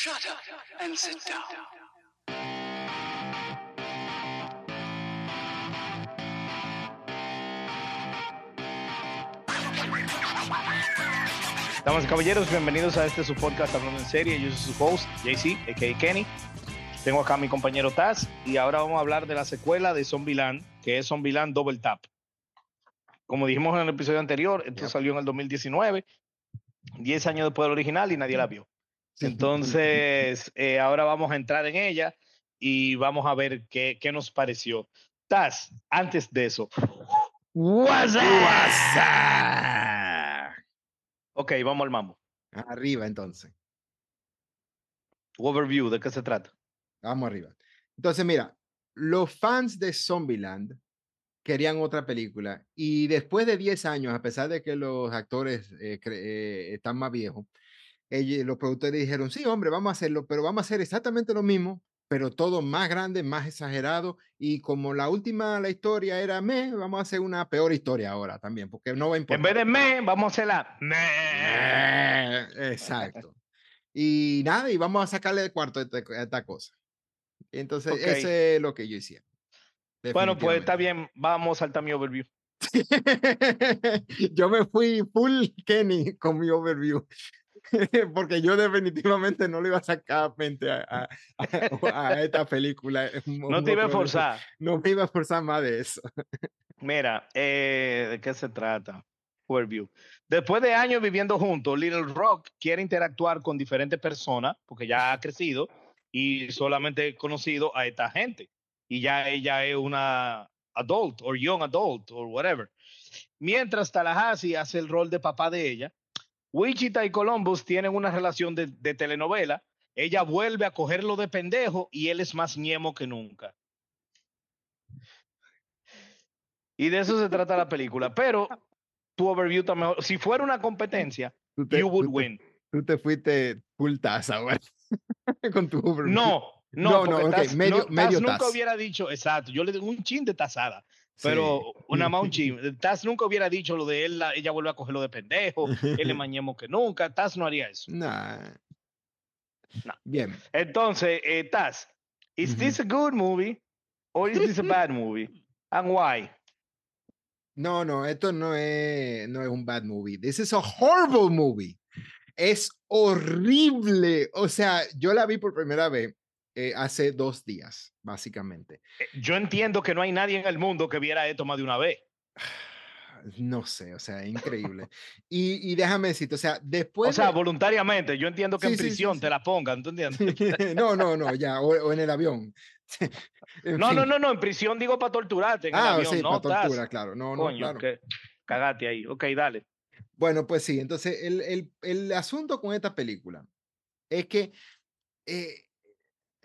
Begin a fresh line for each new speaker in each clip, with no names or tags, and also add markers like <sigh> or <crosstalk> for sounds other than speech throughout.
Shut up and sit down.
Damas y caballeros, bienvenidos a este su podcast Hablando en Serie. Yo soy su host, JC, a.k.a. Kenny. Tengo acá a mi compañero Taz y ahora vamos a hablar de la secuela de Zombieland, que es Zombieland Double Tap. Como dijimos en el episodio anterior, esto salió en el 2019, 10 años después del original y nadie la vio. Entonces, eh, ahora vamos a entrar en ella y vamos a ver qué, qué nos pareció. Taz, antes de eso. WhatsApp. Ok, vamos al mambo.
Arriba, entonces.
Overview, ¿de qué se trata?
Vamos arriba. Entonces, mira, los fans de Zombieland querían otra película y después de 10 años, a pesar de que los actores eh, eh, están más viejos, ellos- los productores dijeron, sí, hombre, vamos a hacerlo, pero vamos a hacer exactamente lo mismo, pero todo más grande, más exagerado y como la última, la historia era me, vamos a hacer una peor historia ahora también, porque no va a
En
importar.
vez de me, vamos a hacer la me.
Exacto. Y nada, y vamos a sacarle de cuarto a esta, a esta cosa. Entonces,
Ok.
eso es lo que yo hiciera.
Bueno, pues está bien, vamos a saltar mi overview. <laughs>
yo me fui full Kenny con mi overview. <laughs> Porque yo definitivamente no le iba a sacar a- <laughs> a- a esta película.
No te iba a forzar.
No me iba a forzar más de eso.
Mira, eh, ¿de qué se trata? Overview. Después de años viviendo juntos, Little Rock quiere interactuar con diferentes personas porque ya ha crecido y solamente conocido a esta gente. Y ya ella es una adult o young adult o whatever. Mientras Tallahassee hace el rol de papá de ella, Wichita y Columbus tienen una relación de, de telenovela. Ella vuelve a cogerlo de pendejo y él es más ñemo que nunca. Y de eso se trata la película. Pero tu overview está mejor. Si fuera una competencia,
te,
you would
tú te-
win.
tú te fuiste full taza, güey. <laughs> con tu overview.
No, no,
No, no,
porque
ok,
Taz-
medio-
no,
medio
nunca
Taz.
hubiera dicho, exacto, yo le doy un chin de tazada,
Sí.
pero una <laughs> un chin. Taz nunca hubiera dicho lo de él, la- ella vuelve a cogerlo de pendejo, él más ñemo que nunca, Taz no haría eso.
Nah.
No.
Bien.
Entonces, eh, Taz, ¿is this a good movie or is this a <laughs> bad movie? And why?
No, no, esto no es, no es un bad movie. This is a horrible movie. Es horrible. O sea, yo la vi por primera vez eh, hace dos días, básicamente.
Eh, Yo entiendo que no hay nadie en el mundo que viera esto más de una vez.
No sé, o sea, increíble. <laughs> Y, y déjame decirte, o sea, después.
O sea,
de-
voluntariamente, yo entiendo que
Sí,
en
sí,
prisión
sí.
te la pongan, ¿tú entiendes? <laughs>
no, no, no, ya, o, o en el avión. <laughs> En
No, no,
fin.
no, no, en prisión digo para torturarte, en el
Ah,
avión,
sí,
no,
para tortura, claro. No, no,
Coño,
claro.
que cagate ahí. Ok, dale.
Bueno, pues sí, entonces el, el- el asunto con esta película es que eh,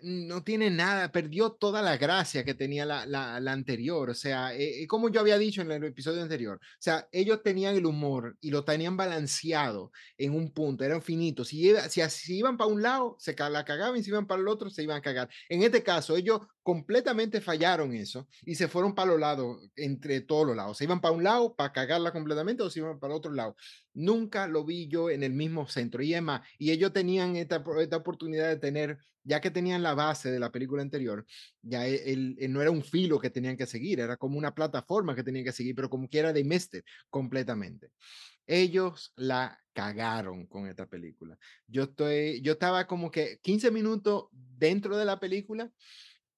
no tiene nada, perdió toda la gracia que tenía la, la- anterior, o sea, eh, eh, como yo había dicho en el episodio anterior, o sea, ellos tenían el humor y lo tenían balanceado en un punto, eran finitos, si, si, si iban para un lado, se la cagaban, si iban para el otro, se iban a cagar. En este caso, ellos completamente fallaron eso y se fueron para los lados, entre todos los lados, se iban para un lado para cagarla completamente o se iban para el otro lado. Nunca lo vi yo en el mismo centro. Y más, y ellos tenían esta, esta oportunidad de tener, ya que tenían la base de la película anterior, ya e- el, el- no era un filo que tenían que seguir, era como una plataforma que tenían que seguir, pero como quiera de Mister completamente. Ellos la cagaron con esta película. Yo estoy, yo estaba como que 15 minutos dentro de la película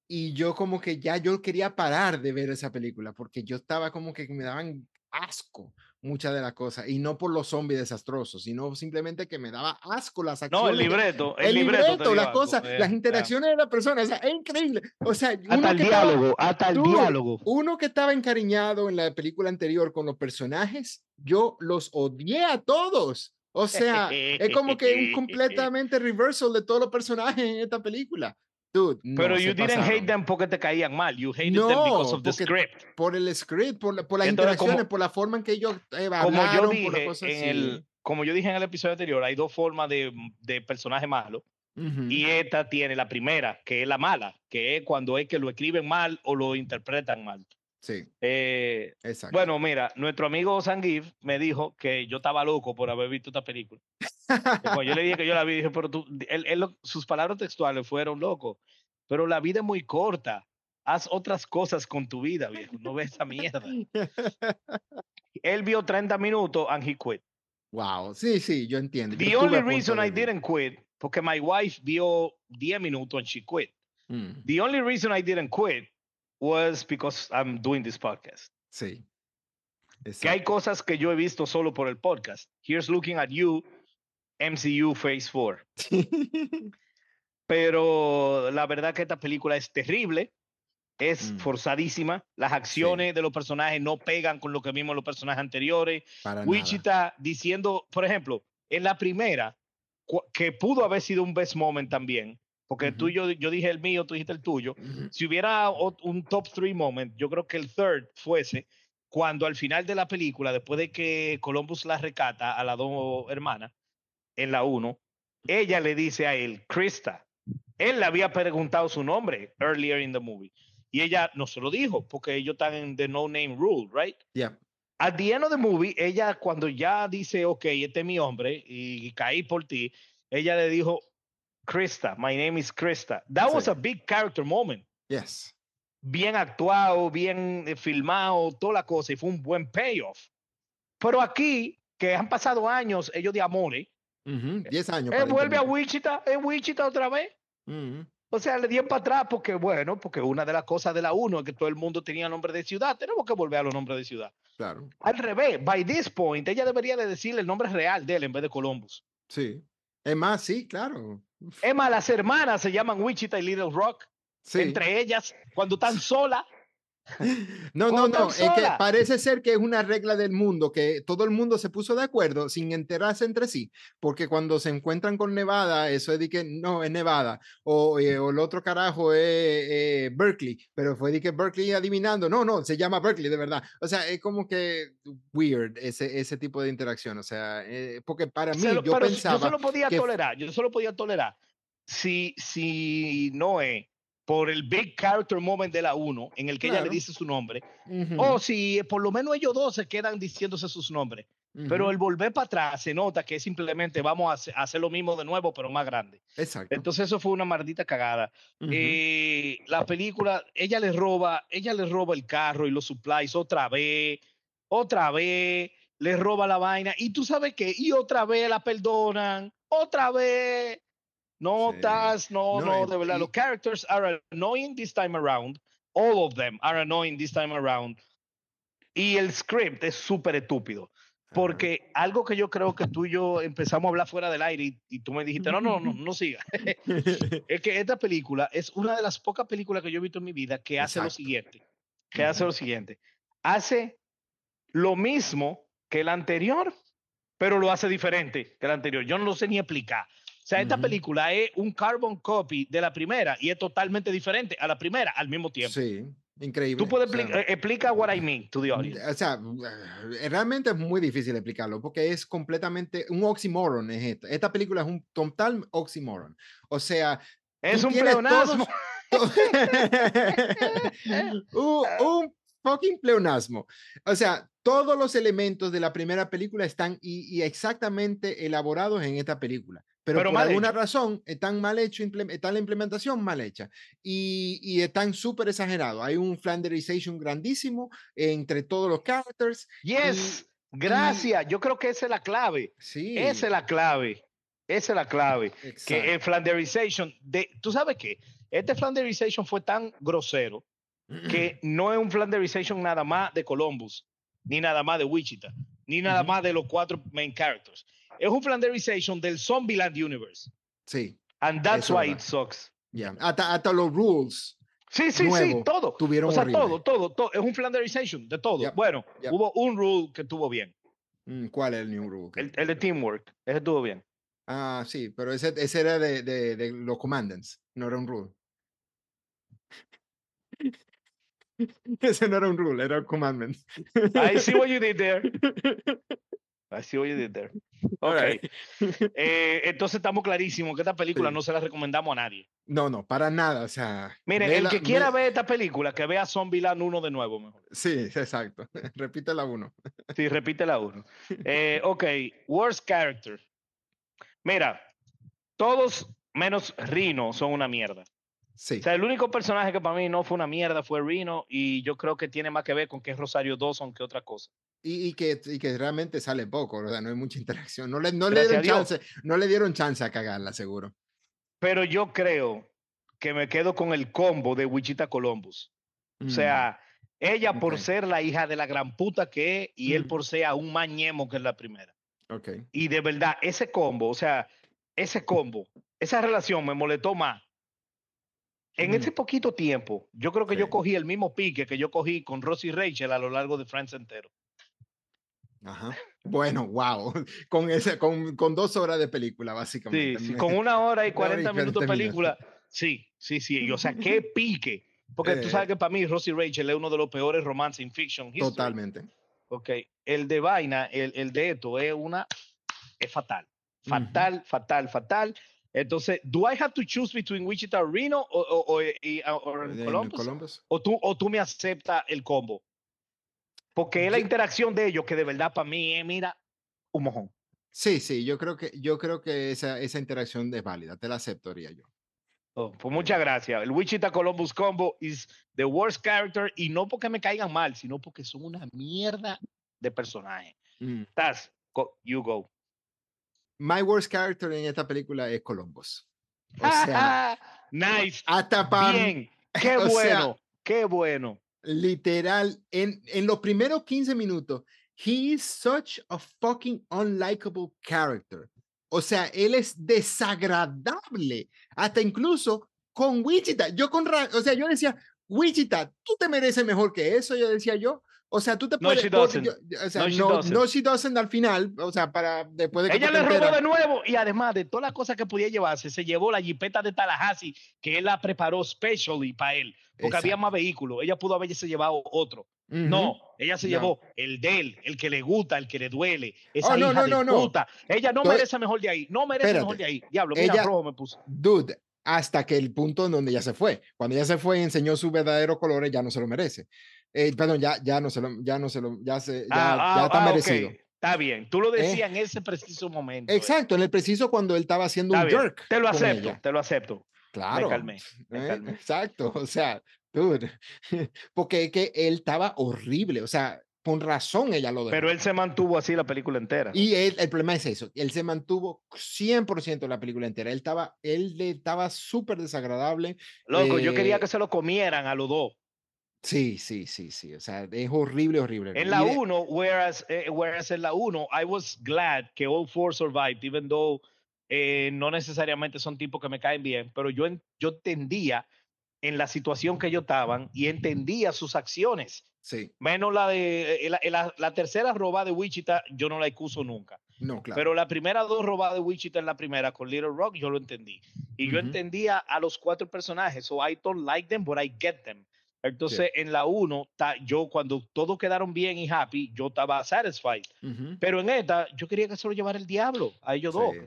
y yo como que ya yo quería parar de ver esa película porque yo estaba como que me daban asco muchas de las cosas y no por los zombies desastrosos, sino simplemente que me daba asco las acciones.
No, el libreto, el,
el
libreto,
libreto, las cosas,
eh,
las interacciones de las personas, o sea, es increíble. O sea,
Hasta el
que estaba-
diálogo, hasta el
Dude,
diálogo.
uno que estaba encariñado en la película anterior con los personajes, yo los odié a todos. O sea, es como que un <laughs> completamente reversal de todos los personajes en esta película. Dude, no,
Pero you didn't hate
pasaron.
them porque te caían mal. You hated them
No,
because of the script.
Por el script, por, la- por las
Entonces, como-
interacciones, por la forma en que ellos eh,
Como yo
por
dije
cosas
en
así.
el, como yo dije en el episodio anterior, hay dos formas de, de personaje malo.
Ujú.
Y esta tiene la primera, que es la mala, que es cuando es que lo escriben mal o lo interpretan mal.
Sí,
Eh,
exacto.
bueno, mira, nuestro amigo Sangiv me dijo que yo estaba loco por haber visto esta película. Cuando yo le dije que yo la vi, dije, pero tú, él- él lo- sus palabras textuales fueron, loco, pero la vida es muy corta. Haz otras cosas con tu vida, viejo. No ves esa mierda. <laughs> Él vio 30 minutos and he quit.
wow, sí, sí, yo entiendo. yo
The only reason I didn't quit, porque my wife vio 10 minutos and she quit.
Mm,
The only reason I didn't quit was because I'm doing this podcast.
sí.
Que hay
Exacto.
cosas que yo he visto solo por el podcast. Here's looking at you, MCU Phase 4. <laughs> Pero la verdad que esta película es terrible, es
Mm.
forzadísima, las acciones de los personajes no pegan con lo que vimos en los personajes anteriores.
Para nada.
Wichita diciendo, por ejemplo, en la primera, que pudo haber sido un best moment también, porque tú, yo, yo dije el mío, tú dijiste el tuyo. Si hubiera un top three moment, yo creo que el third fuese cuando al final de la película, después de que Columbus la recata a las dos hermanas, en la uno, ella le dice a él, Krista. Él le había preguntado su nombre earlier in the movie. Y ella no se lo dijo, porque ellos están en the no name rule, right?
Yeah.
At the end of the movie, ella cuando ya dice, ok, este es mi hombre y caí por ti, ella le dijo, Krista, my name is Krista. That was a big character moment.
Yes.
Bien actuado, bien eh, filmado, toda la cosa, y fue un buen payoff. Pero aquí, que han pasado años, ellos de amores,
Ujú, Diez años.
él vuelve a. Wichita, es Wichita otra vez.
Ujú.
O sea, le dieron para atrás porque, bueno, porque una de las cosas de la uno es que todo el mundo tenía nombre de ciudad. Tenemos que volver a los nombres de ciudad.
Claro.
Al revés, by this point, ella debería de decirle el nombre real de él en vez de Columbus.
Sí. Es más, sí, claro.
Más, las hermanas se llaman Wichita y Little Rock.
Sí.
Entre ellas, cuando están solas, <laughs>
No, no, no, es que
sola.
parece ser que es una regla del mundo, que todo el mundo se puso de acuerdo sin enterarse entre sí, porque cuando se encuentran con Nevada, eso es de que no, es Nevada, o, eh, o el otro carajo es eh, Berkeley, pero fue de que Berkeley adivinando, no, no, se llama Berkeley de verdad. O sea, es como que weird ese, ese tipo de interacción, o sea, eh, porque para mí
se lo-
yo pensaba...
yo solo podía
que
tolerar, yo solo podía tolerar si, si Noé, por el big character moment de la 1, en el que ella
Claro.
le dice su nombre,
Ujú,
o si por lo menos ellos dos se quedan diciéndose sus nombres. Pero
ujú,
el volver para atrás se nota que simplemente vamos a hacer, lo mismo de nuevo, pero más grande.
Exacto.
Entonces eso fue una maldita cagada.
ujú,
Eh, la película, ella le roba, ella le roba el carro y los supplies otra vez, otra vez, le roba la vaina. Y tú sabes qué, y otra vez la perdonan, otra vez. No,
Sí.
No,
No,
no, de verdad.
y-
Los characters are annoying this time around. All of them are annoying this time around. Y el script es súper estúpido. Porque algo que yo creo que tú y yo empezamos a hablar fuera del aire y, y tú me dijiste, no, no, no, no siga. <laughs> es que esta película es una de las pocas películas que yo he visto en mi vida que hace lo
Exacto.
siguiente. Que hace lo siguiente. Hace lo mismo que el anterior, pero lo hace diferente que el anterior. Yo no lo sé ni explicar. O sea, esta
Ujú.
película es un carbon copy de la primera y es totalmente diferente a la primera al mismo tiempo.
Sí, increíble.
Tú puedes
o sea,
explicar explica what I mean to the
Mm,
audience.
O sea, eh, realmente es muy difícil explicarlo porque es completamente un oxímoron. Es esta. esta película es un total oxímoron. O sea,
Es un pleonasmo.
todos- <laughs> un, un fucking pleonasmo. O sea, todos los elementos de la primera película están y, y exactamente elaborados en esta película. Pero,
Pero
por alguna
hecho.
razón están mal hecho, está la implementación mal hecha y, y están súper exagerados. Hay un flanderization grandísimo entre todos los characters.
Yes, gracias. Yo creo que esa es la clave.
Sí,
Esa es la clave. Esa es la clave.
exacto.
Que el Flanderization, de, ¿tú sabes qué? Este Flanderization fue tan grosero que <clears throat> no es un Flanderization nada más de Columbus, ni nada más de Wichita, ni nada
Ujú.
más de los cuatro main characters. Es un Flanderization del Zombieland Universe.
Sí,
And that's why
verdad.
it sucks.
ya. Hasta, hasta los rules
Sí, sí, sí, todo.
tuvieron
O sea, todo, todo, todo. Es un Flanderization de todo.
Yep,
Bueno,
yep.
hubo un rule que estuvo bien.
Mm, ¿Cuál es el new rule?
el de teamwork. Ese estuvo bien.
Ah, sí, pero ese, ese era de, de, de los commandants, no era un rule. <laughs> ese no era un rule, era un commandment.
I see what you did there. <laughs> I see what you did there.
All
Ok.
right. <laughs>
Eh, entonces estamos clarísimos que esta película
Sí.
no se la recomendamos a nadie.
No, no, para nada, o sea.
Miren, el que quiera
ve-
ver esta película, que vea Zombieland 1 de nuevo mejor.
Sí, exacto. <laughs> Repite la uno.
Sí, repite la <laughs> 1. Eh, ok, worst character. Mira, todos menos Rino son una mierda.
Sí.
O sea, el único personaje que para mí no fue una mierda fue Rino y yo creo que tiene más que ver con que es Rosario Dawson que otra cosa.
Y, y que, y que realmente sale poco, o sea, no hay mucha <laughs> interacción. No le, no le dieron chance, no le dieron chance a cagarla, seguro.
Pero yo creo que me quedo con el combo de Wichita Columbus. O sea, ella por
Mm.
ser la hija de la gran puta que es y él
Mm.
por ser aún más ñemo que en la primera.
Mm, ok.
Y de verdad, ese combo, o sea, ese combo, esa relación me molestó más. En ese poquito tiempo, yo creo que yo
Sí.
cogí el mismo pique que yo cogí con Rosie Rachel a lo largo de Friends entero.
Ajá. Bueno, wow. <laughs> Con, ese, con, con dos horas de película,
Sí,
básicamente.
sí, con una hora y <laughs>
Una hora y
40 minutos de
40 minutos.
película. Sí, sí, sí. y, o sea, qué <laughs> pique. Porque tú
Eh.
sabes que para mí Rosie Rachel es uno de los peores romances in fiction history.
Totalmente.
Ok, el de vaina, el, el de esto es una, es fatal. Fatal, fatal, fatal. Entonces, ¿do I have to choose between Wichita Reno o, o, o- y- Columbus?
Columbus.
¿O tú, o tú me aceptas el combo? Porque es la interacción de ellos que de verdad para mí es, mira, un mojón.
Sí, sí, yo creo que, yo creo que esa, esa interacción es válida, te la aceptaría yo.
Oh, pues muchas gracias. El Wichita Columbus combo is the worst character y no porque me caigan mal, sino porque son una mierda de personaje.
Mm.
Taz, go- you go.
My worst character en esta película es Columbus. O sea, <laughs>
nice.
hasta para
Bien. <laughs> Qué
sea,
bueno. qué bueno.
literal, en, en los primeros 15 minutos, he is such a fucking unlikable character. O sea, él es desagradable, hasta incluso con Wichita. Yo con, o sea, yo decía, Wichita, tú te mereces mejor que eso, yo decía yo. O sea, tú te
No,
puedes...
she
por-
doesn't.
yo- o sea,
No, she
no,
doesn't.
no, she doesn't al final, o sea, para después de que
Ella le robó de nuevo y además de todas las cosas que podía llevarse, se llevó la jipeta de Tallahassee que él la preparó specially para él, porque había
Exacto.
más vehículos. Ella pudo haberse llevado otro.
Ujú.
No, ella se
No.
llevó el de él, el que le gusta, el que le duele. Esa
Oh, no,
hija
no,
de
no, no.
puta. Ella no
Todo-
merece mejor de ahí. No merece mejor
Espérate.
de ahí. Diablo, mira,
Ella-
rojo me puso.
Dude, hasta que el punto en donde ya se fue. Cuando ya se fue y enseñó sus verdaderos colores, ya no se lo merece. Eh, perdón, ya, ya no se lo, ya no se lo, ya se, ya,
Ah,
ya
ah,
está
ah,
merecido. Eh.
Está bien. Tú lo decías en ese preciso momento. eh.
Exacto, en el preciso cuando él estaba haciendo
Está
un
bien.
jerk.
Te lo acepto,
ella.
te lo acepto.
Claro.
Me calmé. me
¿eh?
calmé.
Exacto, o sea, dude, <laughs> porque es que él estaba horrible, o sea, con razón ella lo dejó.
Pero él se mantuvo así la película entera.
Y él, el problema es eso, él se mantuvo 100% la película entera, él estaba, él estaba súper desagradable,
Loco, yo quería
eh,
que se lo comieran a los dos.
Sí, sí, sí, sí, o sea, es horrible, horrible.
En la
de-
1, whereas, eh, whereas en la 1, I was glad que all four survived, even though eh, no necesariamente son tipos que me caen bien, pero yo, yo entendía en la situación que ellos estaban y entendía sus acciones.
Sí,
Menos la de eh, la, la- la tercera robada de Wichita, yo no la excuso nunca.
no, claro.
Pero la primera dos robadas de Wichita en la primera con Little Rock, yo lo entendí. Y yo entendía a los cuatro personajes. So I don't like them, but I get them. Entonces, en la uno, ta- yo cuando todos quedaron bien y happy, yo estaba satisfied.
Ujú,
Pero en esta, yo quería que se lo llevara el diablo a ellos dos.
sí,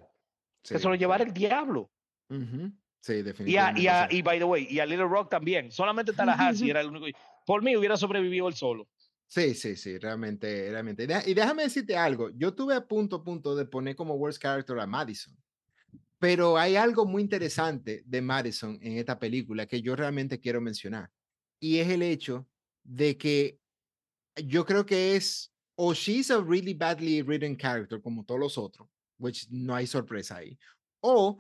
Que
sí,
se lo llevara
sí.
el diablo.
Ujú, Sí,
Y, a,
definitivamente.
y, a-
sí.
y by the way, y a Little Rock también. Solamente Tallahassee <laughs> era el único. Por mí hubiera sobrevivido él solo.
Sí, sí, sí, realmente, realmente. Y déjame decirte algo, yo tuve a punto, a punto de poner como worst character a Madison, pero hay algo muy interesante de Madison en esta película que yo realmente quiero mencionar, y es el hecho de que yo creo que es, o she's a really badly written character, como todos los otros, which no hay sorpresa ahí, o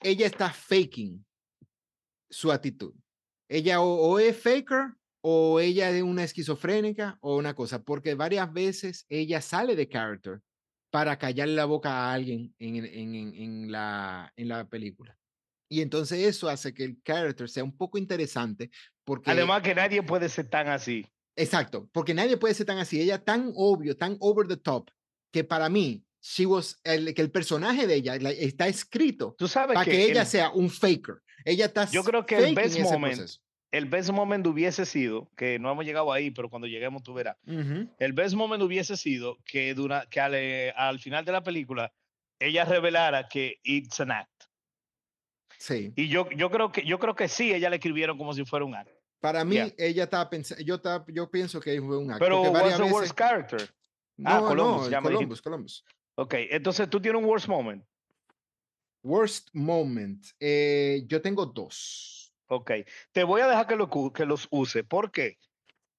ella está faking su actitud. Ella o, es faker o ella es una esquizofrénica o una cosa, porque varias veces ella sale de character para callarle la boca a alguien en, en- en la, en la película. Y entonces eso hace que el character sea un poco interesante porque...
Además que nadie puede ser tan así.
Exacto, porque nadie puede ser tan así. Ella tan obvio, tan over the top, que para mí, she was, el, que el personaje de ella la- está escrito
Tú sabes
para
que,
que, ella
el,
sea un faker. Ella está
Yo creo que el best moment-
proceso.
el best moment hubiese sido, que no hemos llegado ahí, pero cuando lleguemos tú verás. El best moment hubiese sido que, dura, que al, eh, al final de la película ella revelara que it's an act.
Sí.
Y yo, yo, creo que, yo creo que sí, ella le escribieron como si fuera un act.
Para mí,
Yeah.
ella estaba pensando, yo, estaba- yo pienso que fue un acto.
Pero what's the
veces-
worst character?
No,
Ah, Columbus,
no,
ya.
Columbus, Columbus.
Ok, entonces tú tienes un worst moment.
Worst moment. eh, yo tengo dos.
Ok, te voy a dejar que, lo que los use. ¿Por qué?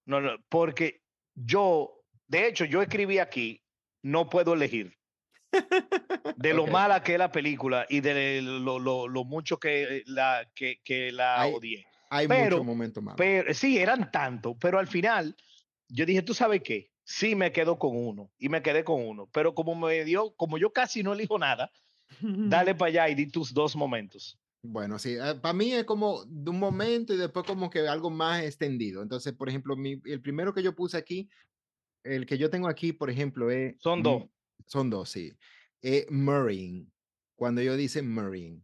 No, no, porque yo, de hecho, yo escribí aquí, no puedo elegir. De lo mala que es la película y de lo, lo- lo mucho que la, que, que la
Hay-
odié.
Hay muchos momentos malos.
Pero sí, eran tantos, pero al final yo dije, ¿tú sabes qué? Sí me quedo con uno y me quedé con uno, pero como me dio, como yo casi no elijo nada, dale <laughs> para allá y di tus dos momentos.
Bueno, sí, para mí es como de un momento y después como que algo más extendido. Entonces, por ejemplo, mi- el primero que yo puse aquí, el que yo tengo aquí, por ejemplo, es...
Son dos.
Son dos, sí. Eh, Marine, cuando yo dice Marine,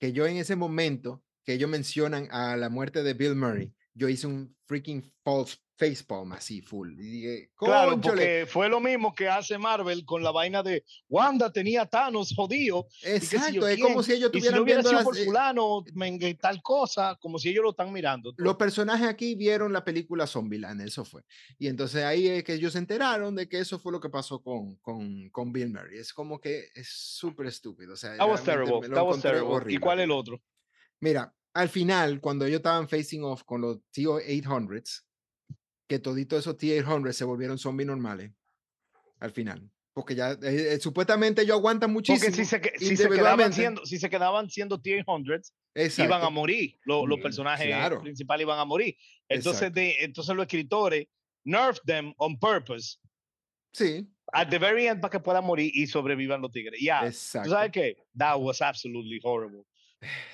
que yo en ese momento que ellos mencionan a la muerte de Bill Murray, yo hice un freaking false facepalm así, full. Y dije,
Claro, porque fue lo mismo que hace Marvel con la vaina de Wanda tenía Thanos jodido. sé yo
Exacto, es como si ellos
Y si no
estuvieran viendo
sido
las,
por
eh,
fulano, mengue, tal cosa, como si ellos lo están mirando.
los personajes aquí vieron la película Zombieland, eso fue. Y entonces ahí es que ellos se enteraron de que eso fue lo que pasó con, con, con Bill Murray. Es como que es súper estúpido. O sea,
That was terrible. That was terrible. ¿Y cuál es el otro?
Mira, al final, cuando ellos estaban facing off con los T-800s, que toditos esos T-800 se volvieron zombies normales, al final. Porque ya, eh, eh, supuestamente ellos aguantan muchísimo.
Porque si se, si se quedaban siendo, si se quedaban siendo T-800s, iban a morir. Lo- Los,
Mm,
personajes
claro.
principales iban a morir. Entonces, de, entonces los escritores nerf them on purpose
Sí,
at the very end para que puedan morir y sobrevivan los tigres. Ya, ¿tú
exacto.
sabes qué? That was absolutely horrible.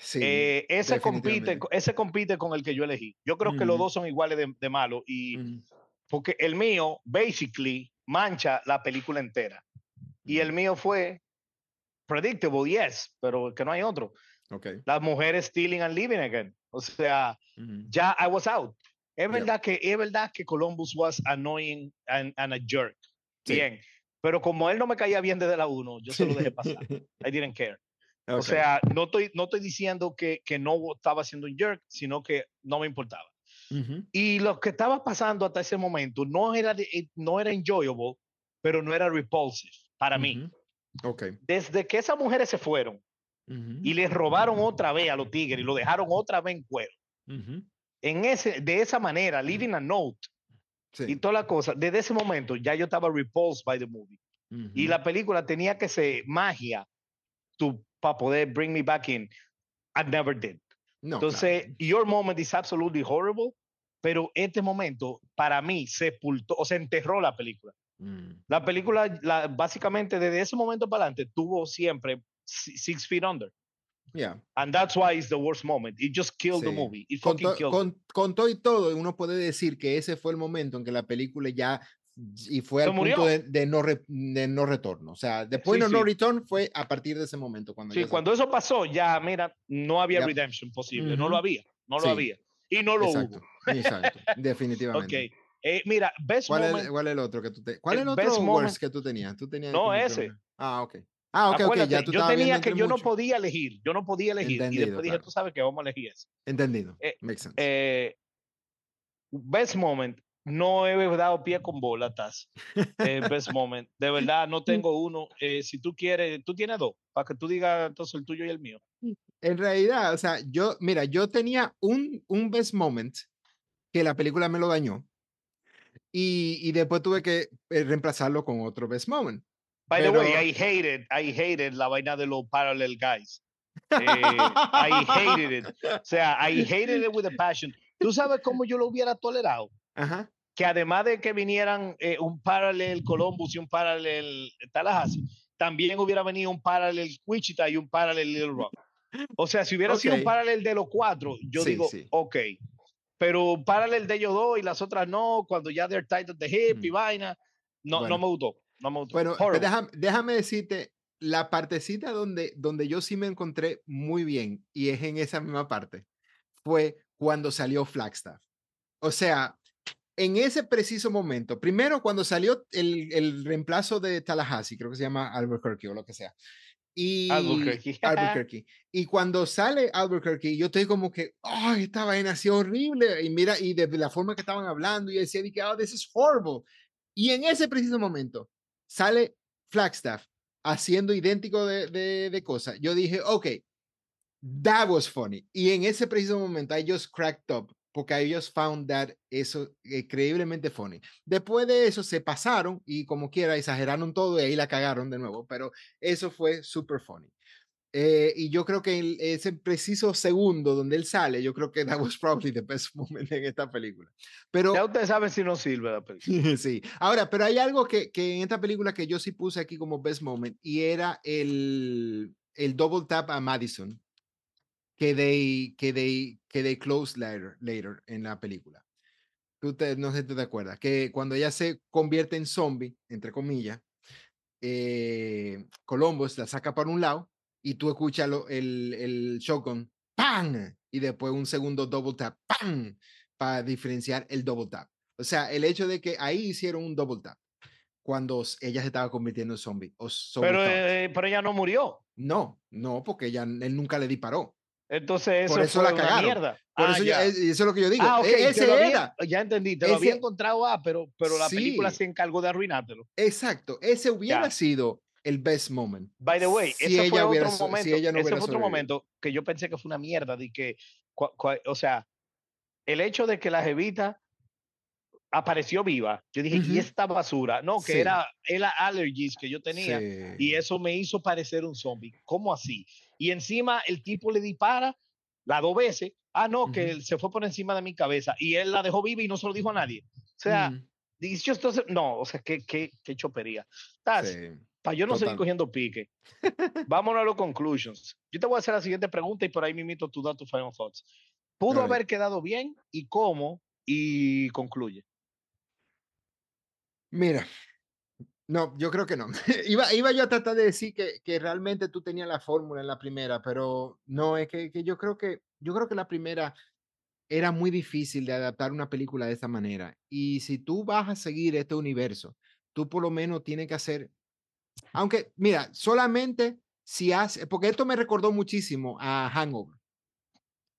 Sí,
Eh, ese, compite, ese compite con el que yo elegí. Yo creo que los dos son iguales de, de malos. Y
Ujú,
porque el mío, basically, mancha la película entera. Y el mío fue predictable, yes, pero que no hay otro.
Ok.
Las mujeres stealing and living again. O sea,
ujú.
ya I was out. Es verdad que es verdad que Columbus was annoying and, and a jerk.
Sí.
Bien. Pero como él no me caía bien desde la 1, yo se lo dejé pasar. <laughs> I didn't care. O
Ok,
sea, no estoy, no estoy diciendo que, que no estaba siendo un jerk, sino que no me importaba.
ujú,
Y lo que estaba pasando hasta ese momento no era, eh, no era enjoyable, pero no era repulsive para mí.
ujú. Ok.
Desde que esas mujeres se fueron
ujú,
y les robaron otra vez a los tigres y lo dejaron otra vez en cuero, en ese, de esa manera, leaving a note
Sí,
y toda la cosa, desde ese momento ya yo estaba repulsed by the movie. Y la película tenía que ser magia para poder bring me back in. I never did.
No,
Entonces,
claro.
your moment is absolutely horrible, pero este momento para mí sepultó o se enterró la película.
Mm,
La película, la, básicamente desde ese momento para adelante, tuvo siempre si- Six Feet Under.
yeah.
And that's why it's the worst moment. It just killed the movie. It
con, to-
killed it.
con, con todo y todo, uno puede decir que ese fue el momento en que la película ya y fue al punto
murió.
de, de no re- de no retorno. O sea, después
Sí,
no
sí.
return fue a partir de ese momento cuando
Sí,
se-
cuando eso pasó, ya, mira, no había
Ya.
redemption posible. No
Ujú.
lo había. No lo había. Y no lo
Exacto,
hubo.
exacto, <laughs>
Ok.
definitivamente.
Eh, mira, best
¿Cuál,
moment.
es, ¿Cuál es el otro que tú te, ¿Cuál
el
es el
best
otro worst que tú tenías? Tú tenías
No, ese.
Ah, ok. Ah, ok, ok,
Acuérdate,
ya tú
yo tenía que yo no
muchos.
podía elegir. Yo no podía elegir. y
Entendido,
después dije,
claro.
tú sabes que vamos a elegir ese.
Entendido.
Eh,
Makes sense.
Eh, best moment. No he dado pie con bola, Taz. Eh, best moment. De verdad, no tengo uno. Eh, si tú quieres, tú tienes dos. Para que tú digas entonces el tuyo y el mío.
En realidad, o sea, yo, mira, yo tenía un, un best moment que la película me lo dañó y, y después tuve que eh, reemplazarlo con otro best moment.
By the way, I hated, I hated la vaina de los parallel guys. Eh, I hated it. O sea, I hated it with a passion. ¿Tú sabes cómo yo lo hubiera tolerado?
Ajá.
Que además de que vinieran eh, un paralel Columbus y un paralel Tallahassee, también hubiera venido un paralel Wichita y un paralel Little Rock. O sea, si hubiera sido un paralel de los cuatro, yo
Sí,
digo,
sí.
ok. Pero un paralel de ellos dos y las otras no, cuando ya they're tight at the hip y
Mm.
vaina, no,
Bueno.
no me gustó. No me gustó.
Bueno, déjame, déjame decirte la partecita donde, donde yo sí me encontré muy bien y es en esa misma parte. Fue cuando salió Flagstaff. O sea, en ese preciso momento, primero cuando salió el, el reemplazo de Tallahassee, creo que se llama Albuquerque o lo que sea. Y
Albuquerque. <laughs>
Albuquerque. Y cuando sale Albuquerque, yo estoy como que, ay, esta vaina ha sido horrible. Y mira, y de la forma que estaban hablando, y decía, de que, oh, this is horrible. Y en ese preciso momento sale Flagstaff haciendo idéntico de, de, de cosas, yo dije, ok, that was funny. Y en ese preciso momento, I just cracked up porque ellos found that eso increíblemente funny. Después de eso se pasaron y como quiera exageraron todo y ahí la cagaron de nuevo, pero eso fue super funny. Eh, y yo creo que en ese preciso segundo donde él sale, yo creo que that was probably the best <laughs> moment en esta película. Pero,
ya ustedes saben si no sirve la película. <laughs>
sí. Ahora, pero hay algo que, que, en esta película que yo sí puse aquí como best moment y era el, el double tap a Madison que they, que they, que they close later, later en la película. Usted, no sé si te acuerdas, que cuando ella se convierte en zombie, entre comillas, eh, Columbus la saca para un lado y tú escuchas lo, el, el shotgun, ¡pam! Y después un segundo double tap, ¡pam! Para diferenciar el double tap. O sea, el hecho de que ahí hicieron un double tap cuando ella se estaba convirtiendo en zombie. O
pero, eh, pero ella no murió.
No, no, porque ella, él nunca le disparó.
Entonces eso, Por eso fue la una mierda.
Por ah, eso, ya. eso, es lo que yo digo. Ah, okay, ese
era. ya entendí, te lo había encontrado, ah, pero, pero la película se encargó de arruinártelo.
Exacto, ese hubiera ya. sido el best moment.
By the way, si ese fue otro momento, si ella no ese fue otro momento que yo pensé que fue una mierda, de que, o sea, el hecho de que la jevita apareció viva, yo dije, uh -huh. ¿y esta basura? No, que sí. era, era allergies que yo tenía sí. y eso me hizo parecer un zombie. ¿Cómo así? Y encima el tipo le dispara las dos veces. Ah, no, uh -huh. que él se fue por encima de mi cabeza y él la dejó viva y no se lo dijo a nadie. O sea, uh -huh. just no, o sea, qué, qué, qué chopería. Sí. Para yo no Total. seguir cogiendo pique. Vámonos a los conclusions. Yo te voy a hacer la siguiente pregunta y por ahí mismo tú tus final thoughts. ¿Pudo haber quedado bien y cómo? Y concluye.
Mira, no, yo creo que no. <laughs> iba, iba yo a tratar de decir que, que realmente tú tenías la fórmula en la primera, pero no, es que, que, yo creo que yo creo que la primera era muy difícil de adaptar una película de esta manera. Y si tú vas a seguir este universo, tú por lo menos tienes que hacer, aunque, mira, solamente si hace, porque esto me recordó muchísimo a Hangover.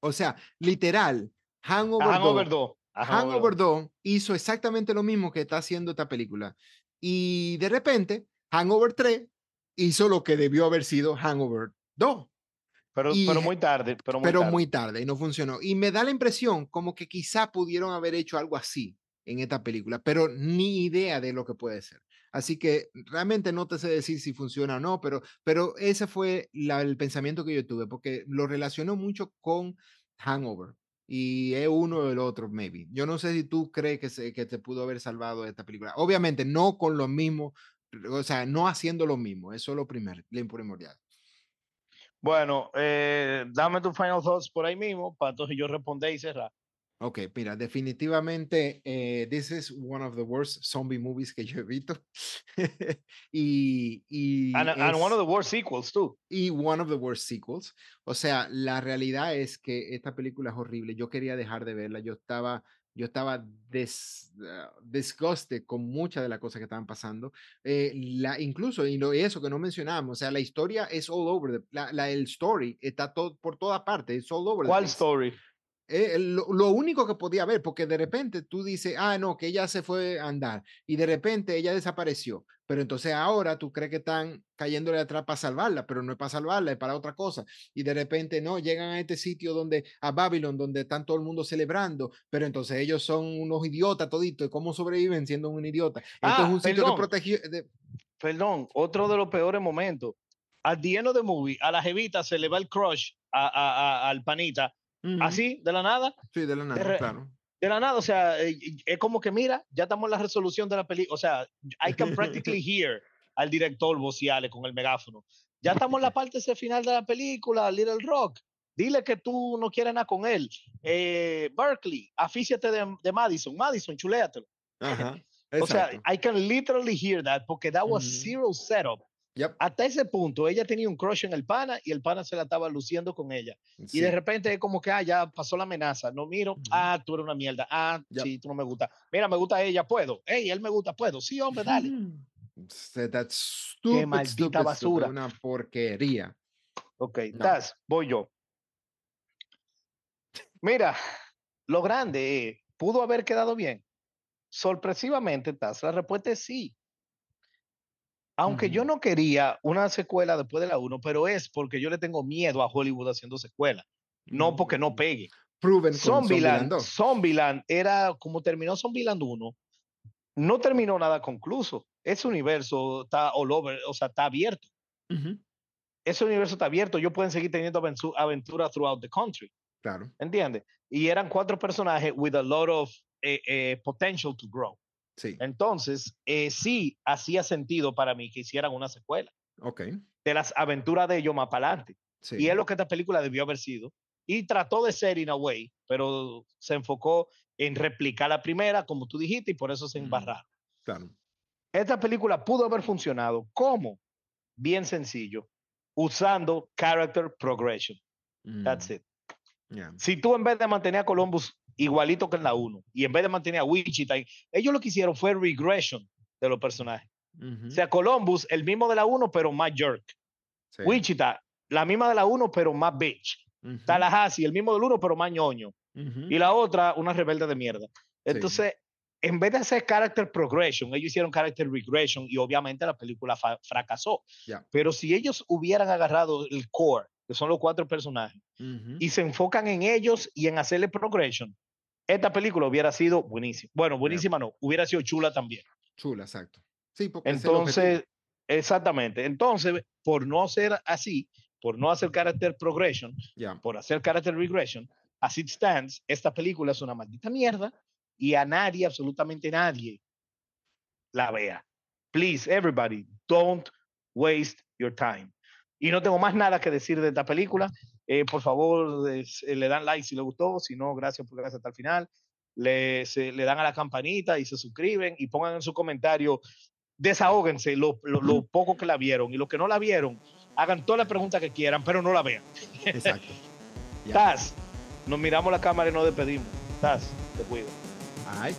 O sea, literal, Hangover,
Hangover 2.
2. Hangover 2 hizo exactamente lo mismo que está haciendo esta película. Y de repente, Hangover 3 hizo lo que debió haber sido Hangover 2.
Pero, y, pero muy tarde. Pero, muy,
pero
tarde.
muy tarde y no funcionó. Y me da la impresión como que quizá pudieron haber hecho algo así en esta película, pero ni idea de lo que puede ser. Así que realmente no te sé decir si funciona o no, pero, pero ese fue la, el pensamiento que yo tuve, porque lo relacionó mucho con Hangover y es uno o el otro, maybe. Yo no sé si tú crees que, se, que te pudo haber salvado esta película. Obviamente, no con lo mismo, o sea, no haciendo lo mismo, eso es lo primer, lo primordial.
Bueno, eh, dame tus final thoughts por ahí mismo, para entonces yo responder y cerrar.
Ok, mira, definitivamente, eh, this is one of the worst zombie movies que yo he visto. <laughs> y, y
and, and one of the worst sequels, too.
Y one of the worst sequels. O sea, la realidad es que esta película es horrible. Yo quería dejar de verla. Yo estaba, yo estaba des, uh, disgusted con muchas de las cosas que estaban pasando. Eh, la, incluso, y lo, eso que no mencionábamos, o sea, la historia es all over. The, la, la, el story está todo, por toda parte. Es all over.
¿Cuál story?
Eh, lo, lo, único que podía ver, porque de repente tú dices, ah, no, que ella se fue a andar y de repente ella desapareció, pero entonces ahora tú crees que están cayéndole atrás para salvarla, pero no es para salvarla, es para otra cosa. Y de repente no, llegan a este sitio donde, a Babylon, donde están todo el mundo celebrando, pero entonces ellos son unos idiotas toditos, ¿cómo sobreviven siendo un idiota? Esto
ah,
es un sitio perdón. que protegió... De...
Perdón, otro de los peores momentos. Al día de movie, a la jevita se le va el crush a, a, a, al panita Uh -huh. Así, de la nada.
Sí, de la nada, de claro.
De la nada, o sea, eh, es como que mira, ya estamos en la resolución de la película. O sea, I can practically <laughs> hear al director vociale con el megáfono. Ya estamos en la parte ese final de la película, Little Rock. Dile que tú no quieres nada con él. Eh, Berkeley, afíciate de, de, Madison. Madison, chuléatelo.
Ajá, <laughs>
o sea, I can literally hear that porque that was uh -huh. zero setup.
Yep.
Hasta ese punto, ella tenía un crush en el pana y el pana se la estaba luciendo con ella. Sí. Y de repente es como que, ah, ya pasó la amenaza. No miro, ah, tú eres una mierda. Ah, yep. sí, tú no me gusta. Mira, me gusta ella, puedo. Hey, él me gusta, puedo. Sí, hombre, dale.
That's stupid,
Qué maldita
stupid,
basura.
Stupid, una porquería.
Ok, no. Taz, voy yo. Mira, lo grande ¿pudo haber quedado bien? Sorpresivamente, Taz, la respuesta es sí Aunque yo no quería una secuela después de la 1, pero es porque yo le tengo miedo a Hollywood haciendo secuela, no porque no
Mm,
pegue.
Proven Zombieland
Zombieland,
2.
Zombieland era como terminó Zombieland 1, no terminó nada concluso. Ese universo está all over, o sea, está abierto. Ese universo está abierto. Ellos pueden seguir teniendo aventu- aventuras throughout the country.
Claro.
¿Entiendes? Y eran cuatro personajes with a lot of eh, eh, potential to grow.
Sí.
Entonces, eh, sí hacía sentido para mí que hicieran una secuela
Ok.
de las aventuras de ellos más para adelante.
Sí.
Y es lo que esta película debió haber sido. Y trató de ser in a way, pero se enfocó en replicar la primera, como tú dijiste, y por eso se
Mm.
embarraron.
Claro.
Esta película pudo haber funcionado como bien sencillo, usando character progression. That's
Mm,
it.
yeah.
Si tú en vez de mantener a Columbus igualito que en la 1 y en vez de mantener a Wichita, ellos lo que hicieron fue regression de los personajes.
Ujú,
O sea, Columbus, el mismo de la 1, pero más jerk.
sí.
Wichita, la misma de la 1, pero más bitch. Tallahassee, el mismo del 1, pero más ñoño. Y la otra, una rebelde de mierda. Entonces, en vez de hacer character progression, ellos hicieron character regression y obviamente la película fracasó. Pero si ellos hubieran agarrado el core, que son los cuatro personajes, y se enfocan en ellos y en hacerle progression, esta película hubiera sido buenísima. Bueno, buenísima no, hubiera sido chula también.
Chula, exacto. Sí, porque.
Entonces, exactamente. Entonces, por no ser así, por no hacer character progression,
Ya.
por hacer character regression, as it stands, esta película es una maldita mierda y a nadie, absolutamente nadie, la vea. Please, everybody, don't waste your time. Y no tengo más nada que decir de esta película. Eh, por favor, eh, le dan like si les gustó. Si no, gracias por quedarse hasta el final. Le, se- le dan a la campanita y se suscriben y pongan en su comentario, desahóguense lo, lo- lo poco que la vieron. Y los que no la vieron, hagan todas las preguntas que quieran, pero no la vean.
Exacto. <laughs>
Taz, nos miramos la cámara y nos despedimos. Taz, te cuido.
Ay.